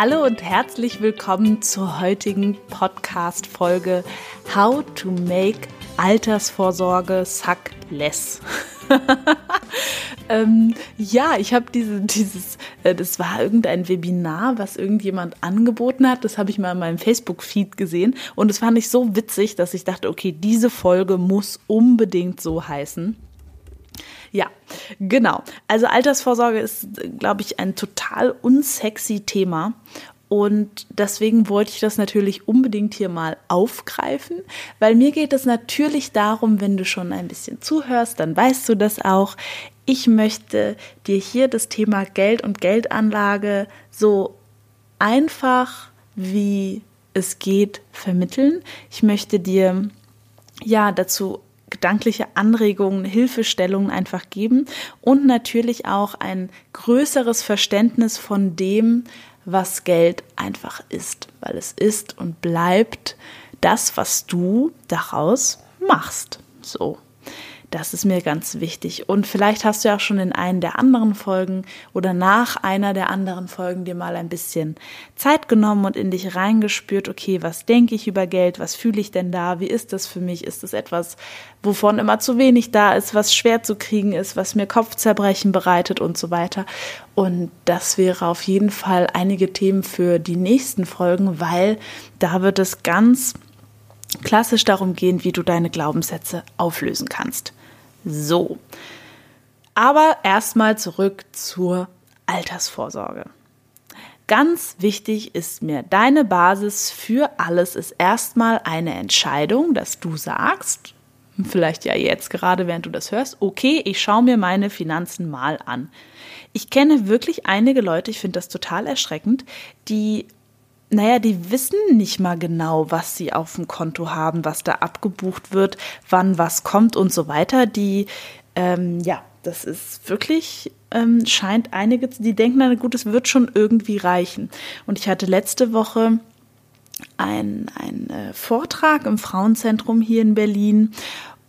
Hallo und herzlich willkommen zur heutigen Podcast-Folge How to Make Altersvorsorge Suck Less. ähm, ja, ich habe diese, dieses, äh, das war irgendein Webinar, was irgendjemand angeboten hat. Das habe ich mal in meinem Facebook-Feed gesehen und es fand ich so witzig, dass ich dachte, okay, diese Folge muss unbedingt so heißen. Ja, genau. Also Altersvorsorge ist, glaube ich, ein total unsexy Thema. Und deswegen wollte ich das natürlich unbedingt hier mal aufgreifen, weil mir geht es natürlich darum, wenn du schon ein bisschen zuhörst, dann weißt du das auch. Ich möchte dir hier das Thema Geld und Geldanlage so einfach wie es geht vermitteln. Ich möchte dir ja dazu gedankliche Anregungen, Hilfestellungen einfach geben und natürlich auch ein größeres Verständnis von dem, was Geld einfach ist, weil es ist und bleibt das, was du daraus machst. So. Das ist mir ganz wichtig. Und vielleicht hast du ja auch schon in einer der anderen Folgen oder nach einer der anderen Folgen dir mal ein bisschen Zeit genommen und in dich reingespürt, okay, was denke ich über Geld? Was fühle ich denn da? Wie ist das für mich? Ist es etwas, wovon immer zu wenig da ist, was schwer zu kriegen ist, was mir Kopfzerbrechen bereitet und so weiter? Und das wäre auf jeden Fall einige Themen für die nächsten Folgen, weil da wird es ganz klassisch darum gehen, wie du deine Glaubenssätze auflösen kannst. So. Aber erstmal zurück zur Altersvorsorge. Ganz wichtig ist mir, deine Basis für alles ist erstmal eine Entscheidung, dass du sagst, vielleicht ja jetzt gerade, während du das hörst, okay, ich schaue mir meine Finanzen mal an. Ich kenne wirklich einige Leute, ich finde das total erschreckend, die naja, die wissen nicht mal genau, was sie auf dem Konto haben, was da abgebucht wird, wann was kommt und so weiter. Die, ähm, ja, das ist wirklich, ähm, scheint einige, die denken, na gut, es wird schon irgendwie reichen. Und ich hatte letzte Woche einen äh, Vortrag im Frauenzentrum hier in Berlin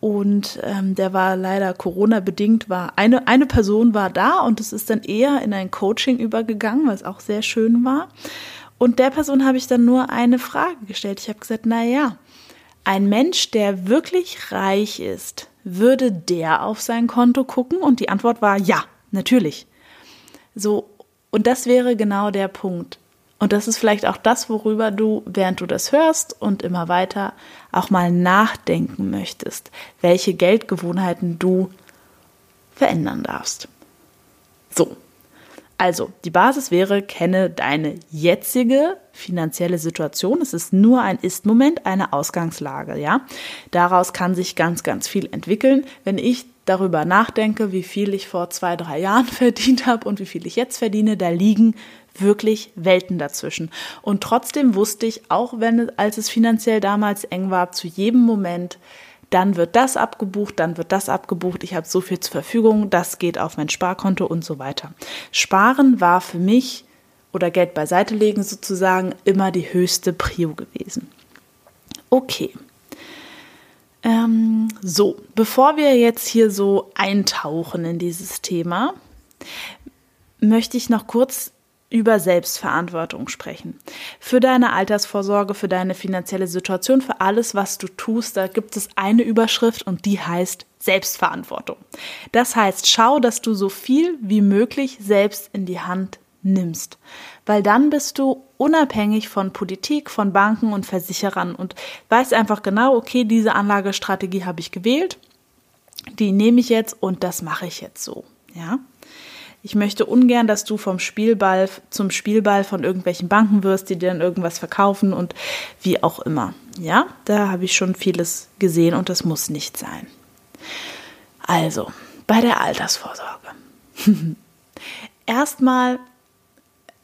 und ähm, der war leider Corona-bedingt, war eine, eine Person war da und es ist dann eher in ein Coaching übergegangen, was auch sehr schön war. Und der Person habe ich dann nur eine Frage gestellt. Ich habe gesagt, na ja, ein Mensch, der wirklich reich ist, würde der auf sein Konto gucken? Und die Antwort war ja, natürlich. So, und das wäre genau der Punkt. Und das ist vielleicht auch das, worüber du, während du das hörst und immer weiter, auch mal nachdenken möchtest, welche Geldgewohnheiten du verändern darfst. So, also, die Basis wäre, kenne deine jetzige finanzielle Situation. Es ist nur ein Ist-Moment, eine Ausgangslage, ja. Daraus kann sich ganz, ganz viel entwickeln. Wenn ich darüber nachdenke, wie viel ich vor zwei, drei Jahren verdient habe und wie viel ich jetzt verdiene, da liegen wirklich Welten dazwischen. Und trotzdem wusste ich, auch wenn, als es finanziell damals eng war, zu jedem Moment, dann wird das abgebucht, dann wird das abgebucht, ich habe so viel zur Verfügung, das geht auf mein Sparkonto und so weiter. Sparen war für mich oder Geld beiseite legen sozusagen immer die höchste Prio gewesen. Okay. Ähm, so, bevor wir jetzt hier so eintauchen in dieses Thema, möchte ich noch kurz über Selbstverantwortung sprechen. Für deine Altersvorsorge, für deine finanzielle Situation, für alles, was du tust, da gibt es eine Überschrift und die heißt Selbstverantwortung. Das heißt, schau, dass du so viel wie möglich selbst in die Hand nimmst, weil dann bist du unabhängig von Politik, von Banken und Versicherern und weißt einfach genau, okay, diese Anlagestrategie habe ich gewählt, die nehme ich jetzt und das mache ich jetzt so, ja? Ich möchte ungern, dass du vom Spielball zum Spielball von irgendwelchen Banken wirst, die dir dann irgendwas verkaufen und wie auch immer. Ja, da habe ich schon vieles gesehen und das muss nicht sein. Also, bei der Altersvorsorge. Erstmal,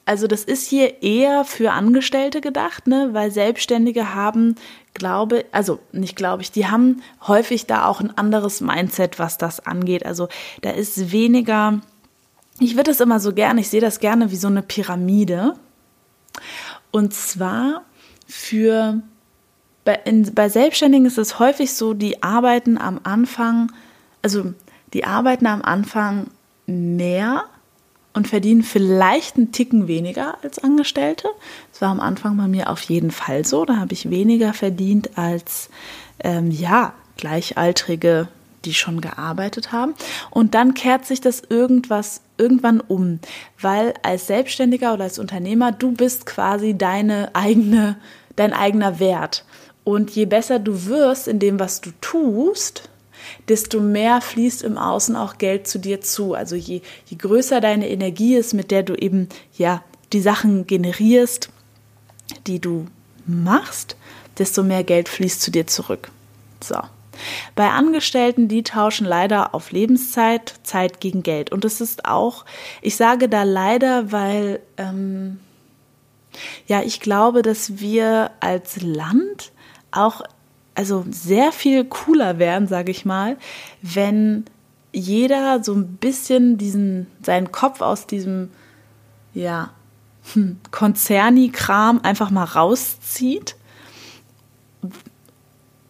also das ist hier eher für Angestellte gedacht, ne, weil Selbstständige haben, glaube, also nicht glaube ich, die haben häufig da auch ein anderes Mindset, was das angeht. Also da ist weniger ich würde es immer so gerne, ich sehe das gerne wie so eine Pyramide. Und zwar für bei, in, bei Selbstständigen ist es häufig so, die arbeiten am Anfang, also die arbeiten am Anfang mehr und verdienen vielleicht einen Ticken weniger als Angestellte. Das war am Anfang bei mir auf jeden Fall so. Da habe ich weniger verdient als ähm, ja Gleichaltrige, die schon gearbeitet haben. Und dann kehrt sich das irgendwas irgendwann um, weil als Selbstständiger oder als Unternehmer du bist quasi deine eigene dein eigener Wert. Und je besser du wirst in dem, was du tust, desto mehr fließt im Außen auch Geld zu dir zu. Also je, je größer deine Energie ist, mit der du eben ja die Sachen generierst, die du machst, desto mehr Geld fließt zu dir zurück. So. Bei Angestellten, die tauschen leider auf Lebenszeit Zeit gegen Geld. Und es ist auch, ich sage da leider, weil ähm, ja, ich glaube, dass wir als Land auch also sehr viel cooler wären, sage ich mal, wenn jeder so ein bisschen diesen seinen Kopf aus diesem ja hm, Konzerni-Kram einfach mal rauszieht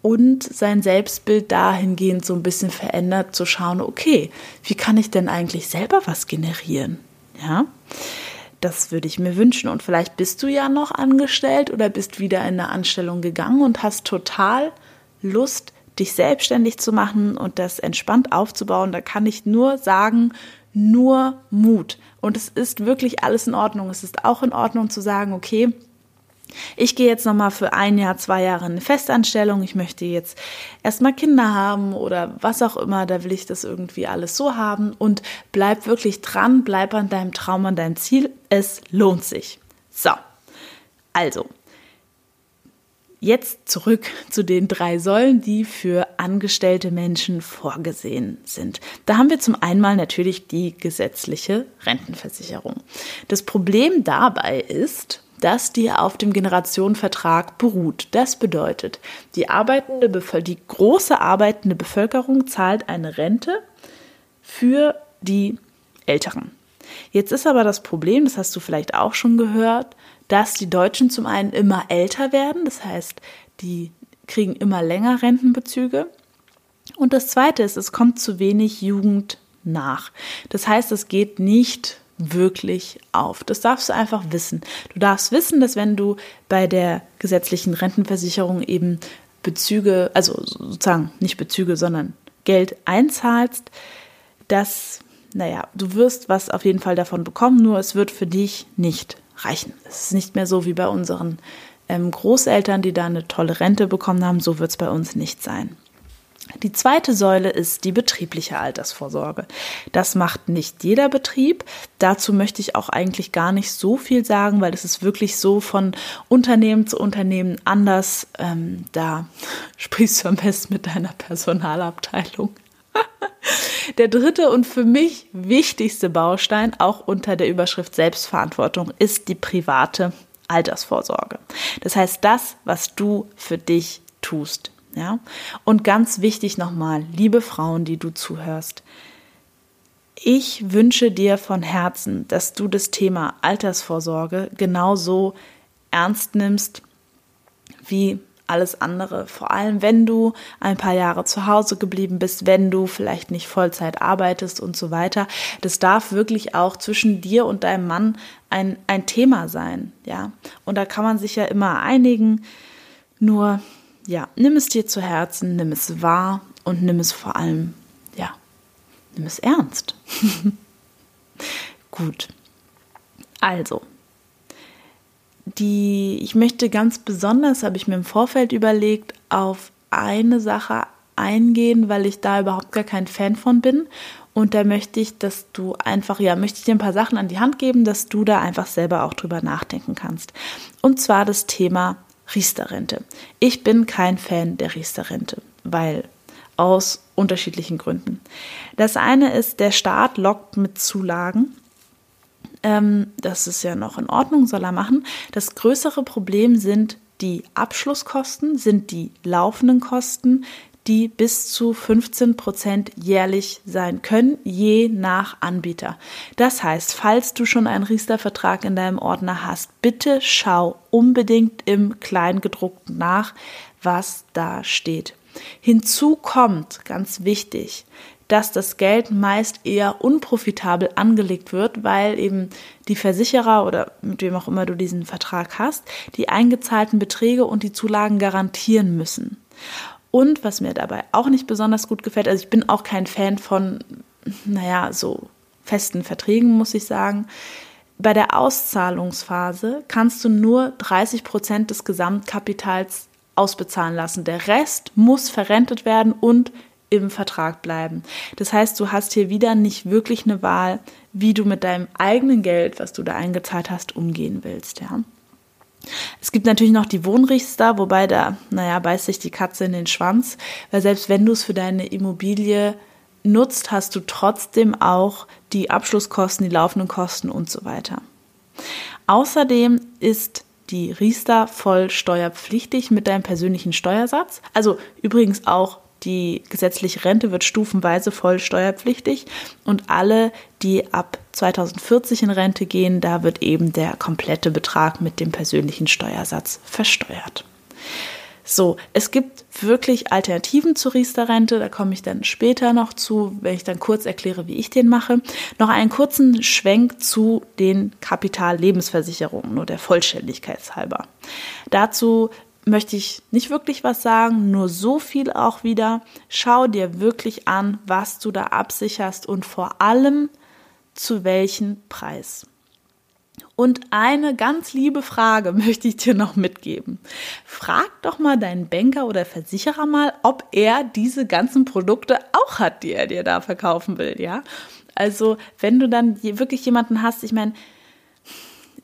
und sein Selbstbild dahingehend so ein bisschen verändert, zu schauen, okay, wie kann ich denn eigentlich selber was generieren? Ja, das würde ich mir wünschen. Und vielleicht bist du ja noch angestellt oder bist wieder in eine Anstellung gegangen und hast total Lust, dich selbstständig zu machen und das entspannt aufzubauen. Da kann ich nur sagen, nur Mut. Und es ist wirklich alles in Ordnung. Es ist auch in Ordnung zu sagen, okay, ich gehe jetzt nochmal für ein Jahr, zwei Jahre in eine Festanstellung. Ich möchte jetzt erstmal Kinder haben oder was auch immer. Da will ich das irgendwie alles so haben. Und bleib wirklich dran, bleib an deinem Traum, an deinem Ziel. Es lohnt sich. So, also. Jetzt zurück zu den drei Säulen, die für angestellte Menschen vorgesehen sind. Da haben wir zum einen natürlich die gesetzliche Rentenversicherung. Das Problem dabei ist, dass die auf dem Generationenvertrag beruht. Das bedeutet, die, arbeitende die große arbeitende Bevölkerung zahlt eine Rente für die Älteren. Jetzt ist aber das Problem, das hast du vielleicht auch schon gehört, dass die Deutschen zum einen immer älter werden, das heißt, die kriegen immer länger Rentenbezüge. Und das Zweite ist, es kommt zu wenig Jugend nach. Das heißt, es geht nicht wirklich auf. Das darfst du einfach wissen. Du darfst wissen, dass wenn du bei der gesetzlichen Rentenversicherung eben Bezüge, also sozusagen nicht Bezüge, sondern Geld einzahlst, dass, naja, du wirst was auf jeden Fall davon bekommen, nur es wird für dich nicht reichen. Es ist nicht mehr so wie bei unseren ähm, Großeltern, die da eine tolle Rente bekommen haben, so wird es bei uns nicht sein. Die zweite Säule ist die betriebliche Altersvorsorge. Das macht nicht jeder Betrieb. Dazu möchte ich auch eigentlich gar nicht so viel sagen, weil es ist wirklich so von Unternehmen zu Unternehmen anders. Ähm, da sprichst du am besten mit deiner Personalabteilung. Der dritte und für mich wichtigste Baustein, auch unter der Überschrift Selbstverantwortung, ist die private Altersvorsorge. Das heißt, das, was du für dich tust. Ja? Und ganz wichtig nochmal, liebe Frauen, die du zuhörst, ich wünsche dir von Herzen, dass du das Thema Altersvorsorge genauso ernst nimmst wie alles andere. Vor allem, wenn du ein paar Jahre zu Hause geblieben bist, wenn du vielleicht nicht Vollzeit arbeitest und so weiter. Das darf wirklich auch zwischen dir und deinem Mann ein, ein Thema sein. Ja, und da kann man sich ja immer einigen. Nur ja, nimm es dir zu Herzen, nimm es wahr und nimm es vor allem, ja, nimm es ernst. Gut. Also, die, ich möchte ganz besonders, habe ich mir im Vorfeld überlegt, auf eine Sache eingehen, weil ich da überhaupt gar kein Fan von bin. Und da möchte ich, dass du einfach, ja, möchte ich dir ein paar Sachen an die Hand geben, dass du da einfach selber auch drüber nachdenken kannst. Und zwar das Thema Riester-Rente. Ich bin kein Fan der Riester-Rente, weil aus unterschiedlichen Gründen. Das eine ist, der Staat lockt mit Zulagen. Ähm, das ist ja noch in Ordnung, soll er machen. Das größere Problem sind die Abschlusskosten, sind die laufenden Kosten, die bis zu 15 Prozent jährlich sein können, je nach Anbieter. Das heißt, falls du schon einen Riester-Vertrag in deinem Ordner hast, bitte schau unbedingt im Kleingedruckten nach, was da steht. Hinzu kommt, ganz wichtig, dass das Geld meist eher unprofitabel angelegt wird, weil eben die Versicherer oder mit wem auch immer du diesen Vertrag hast, die eingezahlten Beträge und die Zulagen garantieren müssen. Und was mir dabei auch nicht besonders gut gefällt, also ich bin auch kein Fan von, naja, so festen Verträgen, muss ich sagen. Bei der Auszahlungsphase kannst du nur 30 Prozent des Gesamtkapitals ausbezahlen lassen. Der Rest muss verrentet werden und im Vertrag bleiben. Das heißt, du hast hier wieder nicht wirklich eine Wahl, wie du mit deinem eigenen Geld, was du da eingezahlt hast, umgehen willst. Ja. Es gibt natürlich noch die Wohnrichter, wobei da, naja, beißt sich die Katze in den Schwanz, weil selbst wenn du es für deine Immobilie nutzt, hast du trotzdem auch die Abschlusskosten, die laufenden Kosten und so weiter. Außerdem ist die Riester voll steuerpflichtig mit deinem persönlichen Steuersatz. Also übrigens auch die gesetzliche Rente wird stufenweise voll steuerpflichtig und alle, die ab 2040 in Rente gehen, da wird eben der komplette Betrag mit dem persönlichen Steuersatz versteuert. So, es gibt wirklich Alternativen zur Riester-Rente, da komme ich dann später noch zu, wenn ich dann kurz erkläre, wie ich den mache. Noch einen kurzen Schwenk zu den Kapitallebensversicherungen, nur der Vollständigkeit halber. Dazu möchte ich nicht wirklich was sagen, nur so viel auch wieder. Schau dir wirklich an, was du da absicherst und vor allem zu welchem Preis. Und eine ganz liebe Frage möchte ich dir noch mitgeben. Frag doch mal deinen Banker oder Versicherer mal, ob er diese ganzen Produkte auch hat, die er dir da verkaufen will, ja? Also, wenn du dann wirklich jemanden hast, ich meine,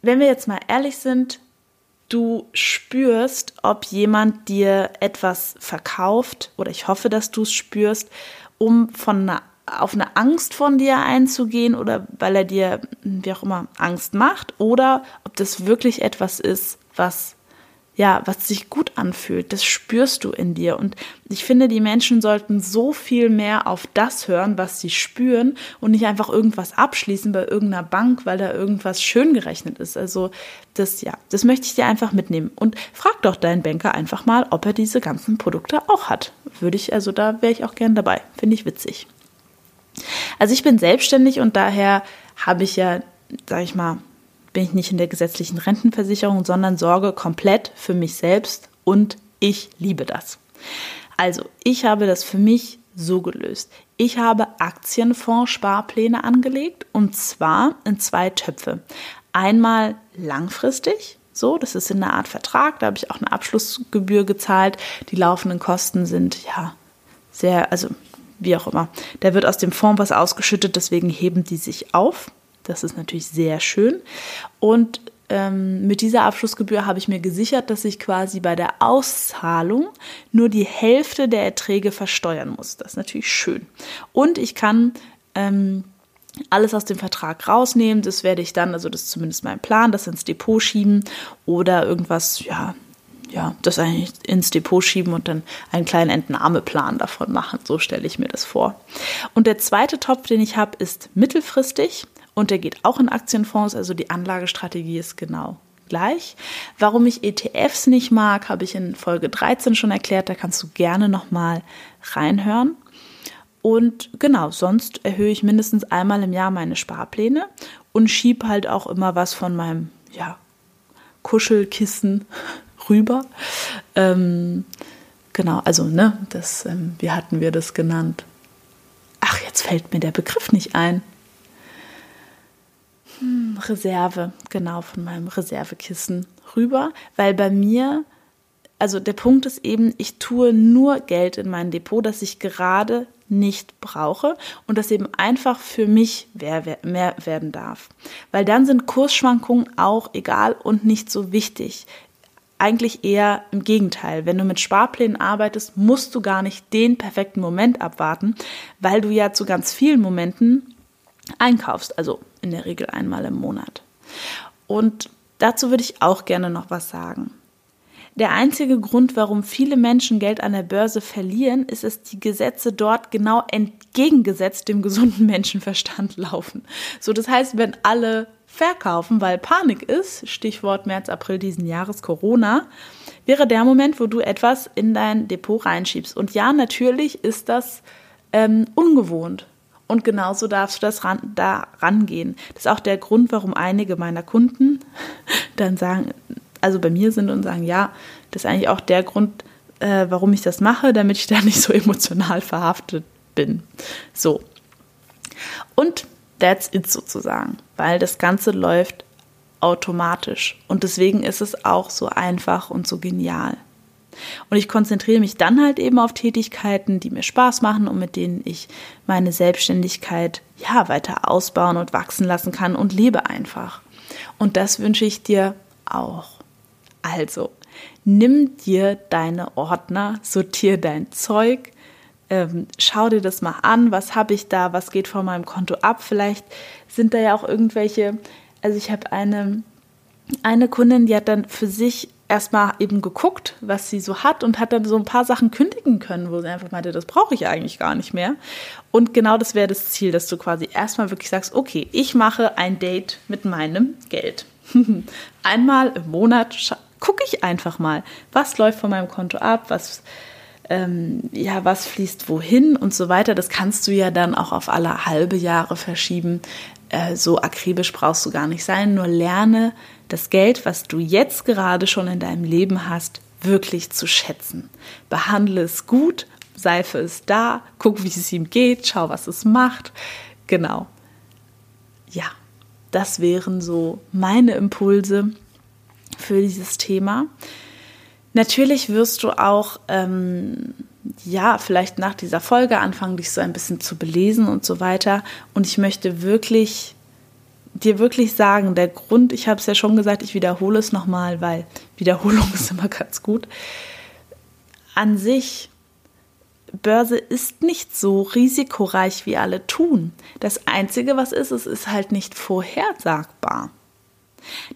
wenn wir jetzt mal ehrlich sind, du spürst, ob jemand dir etwas verkauft, oder ich hoffe, dass du es spürst, um von einer, auf eine Angst von dir einzugehen oder weil er dir, wie auch immer, Angst macht, oder ob das wirklich etwas ist, was ja, was sich gut anfühlt, das spürst du in dir. Und ich finde, die Menschen sollten so viel mehr auf das hören, was sie spüren und nicht einfach irgendwas abschließen bei irgendeiner Bank, weil da irgendwas schön gerechnet ist. Also das, ja, das möchte ich dir einfach mitnehmen. Und frag doch deinen Banker einfach mal, ob er diese ganzen Produkte auch hat. Würde ich, also da wäre ich auch gern dabei. Finde ich witzig. Also ich bin selbstständig und daher habe ich ja, sag ich mal, bin ich nicht in der gesetzlichen Rentenversicherung, sondern sorge komplett für mich selbst und ich liebe das. Also, ich habe das für mich so gelöst. Ich habe Aktienfonds-Sparpläne angelegt und zwar in zwei Töpfe. Einmal langfristig, so, das ist in einer Art Vertrag, da habe ich auch eine Abschlussgebühr gezahlt. Die laufenden Kosten sind ja sehr, also wie auch immer. Da wird aus dem Fonds was ausgeschüttet, deswegen heben die sich auf. Das ist natürlich sehr schön. Und ähm, mit dieser Abschlussgebühr habe ich mir gesichert, dass ich quasi bei der Auszahlung nur die Hälfte der Erträge versteuern muss. Das ist natürlich schön. Und ich kann ähm, alles aus dem Vertrag rausnehmen. Das werde ich dann, also das ist zumindest mein Plan, das ins Depot schieben oder irgendwas, ja, ja, das eigentlich ins Depot schieben und dann einen kleinen Entnahmeplan davon machen. So stelle ich mir das vor. Und der zweite Topf, den ich habe, ist mittelfristig und der geht auch in Aktienfonds, also die Anlagestrategie ist genau gleich. Warum ich ETFs nicht mag, habe ich in Folge 13 schon erklärt, da kannst du gerne nochmal reinhören. Und genau, sonst erhöhe ich mindestens einmal im Jahr meine Sparpläne und schiebe halt auch immer was von meinem ja, Kuschelkissen rüber. Ähm, genau, also, ne, das, ähm, wie hatten wir das genannt? Ach, jetzt fällt mir der Begriff nicht ein. Reserve, genau, von meinem Reservekissen rüber, weil bei mir, also der Punkt ist eben, ich tue nur Geld in mein Depot, das ich gerade nicht brauche und das eben einfach für mich mehr werden darf. Weil dann sind Kursschwankungen auch egal und nicht so wichtig. Eigentlich eher im Gegenteil. Wenn du mit Sparplänen arbeitest, musst du gar nicht den perfekten Moment abwarten, weil du ja zu ganz vielen Momenten einkaufst, also in der Regel einmal im Monat. Und dazu würde ich auch gerne noch was sagen. Der einzige Grund, warum viele Menschen Geld an der Börse verlieren, ist, dass die Gesetze dort genau entgegengesetzt dem gesunden Menschenverstand laufen. So, das heißt, wenn alle verkaufen, weil Panik ist, Stichwort März, April diesen Jahres Corona, wäre der Moment, wo du etwas in dein Depot reinschiebst. Und ja, natürlich ist das ähm, ungewohnt. Und genauso darfst du das ran, da rangehen. Das ist auch der Grund, warum einige meiner Kunden dann sagen, also bei mir sind und sagen, ja, das ist eigentlich auch der Grund, äh, warum ich das mache, damit ich da nicht so emotional verhaftet bin. So. Und that's it sozusagen, weil das Ganze läuft automatisch. Und deswegen ist es auch so einfach und so genial. Und ich konzentriere mich dann halt eben auf Tätigkeiten, die mir Spaß machen und mit denen ich meine Selbstständigkeit ja weiter ausbauen und wachsen lassen kann und lebe einfach. Und das wünsche ich dir auch. Also, nimm dir deine Ordner, sortier dein Zeug, ähm, schau dir das mal an, was habe ich da, was geht von meinem Konto ab. Vielleicht sind da ja auch irgendwelche, also ich habe eine, eine Kundin, die hat dann für sich erstmal eben geguckt, was sie so hat und hat dann so ein paar Sachen kündigen können, wo sie einfach meinte, das brauche ich eigentlich gar nicht mehr. Und genau das wäre das Ziel, dass du quasi erstmal wirklich sagst, okay, ich mache ein Date mit meinem Geld. Einmal im Monat gucke ich einfach mal, was läuft von meinem Konto ab, was ähm, ja, was fließt wohin und so weiter. Das kannst du ja dann auch auf alle halbe Jahre verschieben. Äh, so akribisch brauchst du gar nicht sein. Nur lerne das Geld, was du jetzt gerade schon in deinem Leben hast, wirklich zu schätzen. Behandle es gut, Seife ist da, guck, wie es ihm geht, schau, was es macht. Genau. Ja, das wären so meine Impulse für dieses Thema. Natürlich wirst du auch, ähm, ja, vielleicht nach dieser Folge anfangen, dich so ein bisschen zu belesen und so weiter. Und ich möchte wirklich dir wirklich sagen, der Grund, ich habe es ja schon gesagt, ich wiederhole es nochmal, weil Wiederholung ist immer ganz gut. An sich, Börse ist nicht so risikoreich, wie alle tun. Das Einzige, was ist, es ist halt nicht vorhersagbar.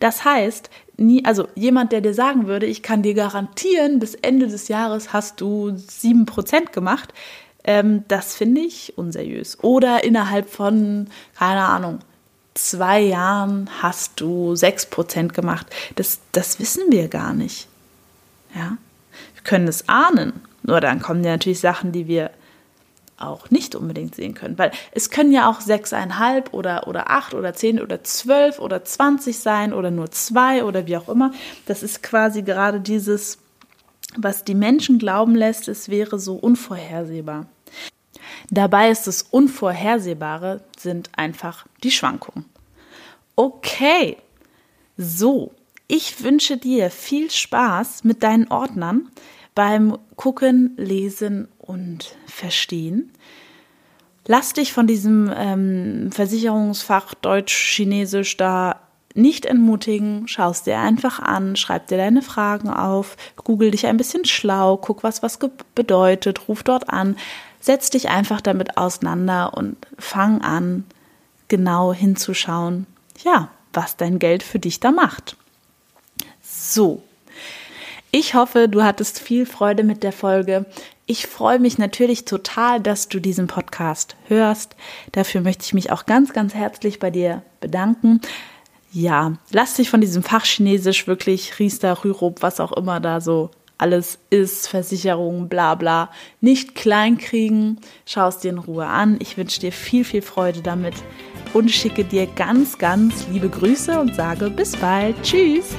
Das heißt, nie, also jemand, der dir sagen würde, ich kann dir garantieren, bis Ende des Jahres hast du 7% gemacht, ähm, das finde ich unseriös. Oder innerhalb von, keine Ahnung, zwei Jahren hast du 6% gemacht. Das, das wissen wir gar nicht. Ja? Wir können es ahnen. Nur dann kommen ja natürlich Sachen, die wir auch nicht unbedingt sehen können. Weil es können ja auch sechseinhalb oder, oder acht oder zehn oder zwölf oder zwanzig sein oder nur zwei oder wie auch immer. Das ist quasi gerade dieses, was die Menschen glauben lässt, es wäre so unvorhersehbar. Dabei ist das Unvorhersehbare sind einfach die Schwankungen. Okay, so, ich wünsche dir viel Spaß mit deinen Ordnern beim Gucken, Lesen und Verstehen. Lass dich von diesem ähm, Versicherungsfach Deutsch-Chinesisch da nicht entmutigen, schaust dir einfach an, schreib dir deine Fragen auf, google dich ein bisschen schlau, guck, was was bedeutet, ruf dort an, setz dich einfach damit auseinander und fang an, genau hinzuschauen, ja, was dein Geld für dich da macht. So, ich hoffe, du hattest viel Freude mit der Folge. Ich freue mich natürlich total, dass du diesen Podcast hörst. Dafür möchte ich mich auch ganz, ganz herzlich bei dir bedanken. Ja, lass dich von diesem Fach Chinesisch wirklich Riester, Rürup, was auch immer da so alles ist, Versicherung, bla bla, nicht kleinkriegen. Schau es dir in Ruhe an. Ich wünsche dir viel, viel Freude damit und schicke dir ganz, ganz liebe Grüße und sage bis bald. Tschüss.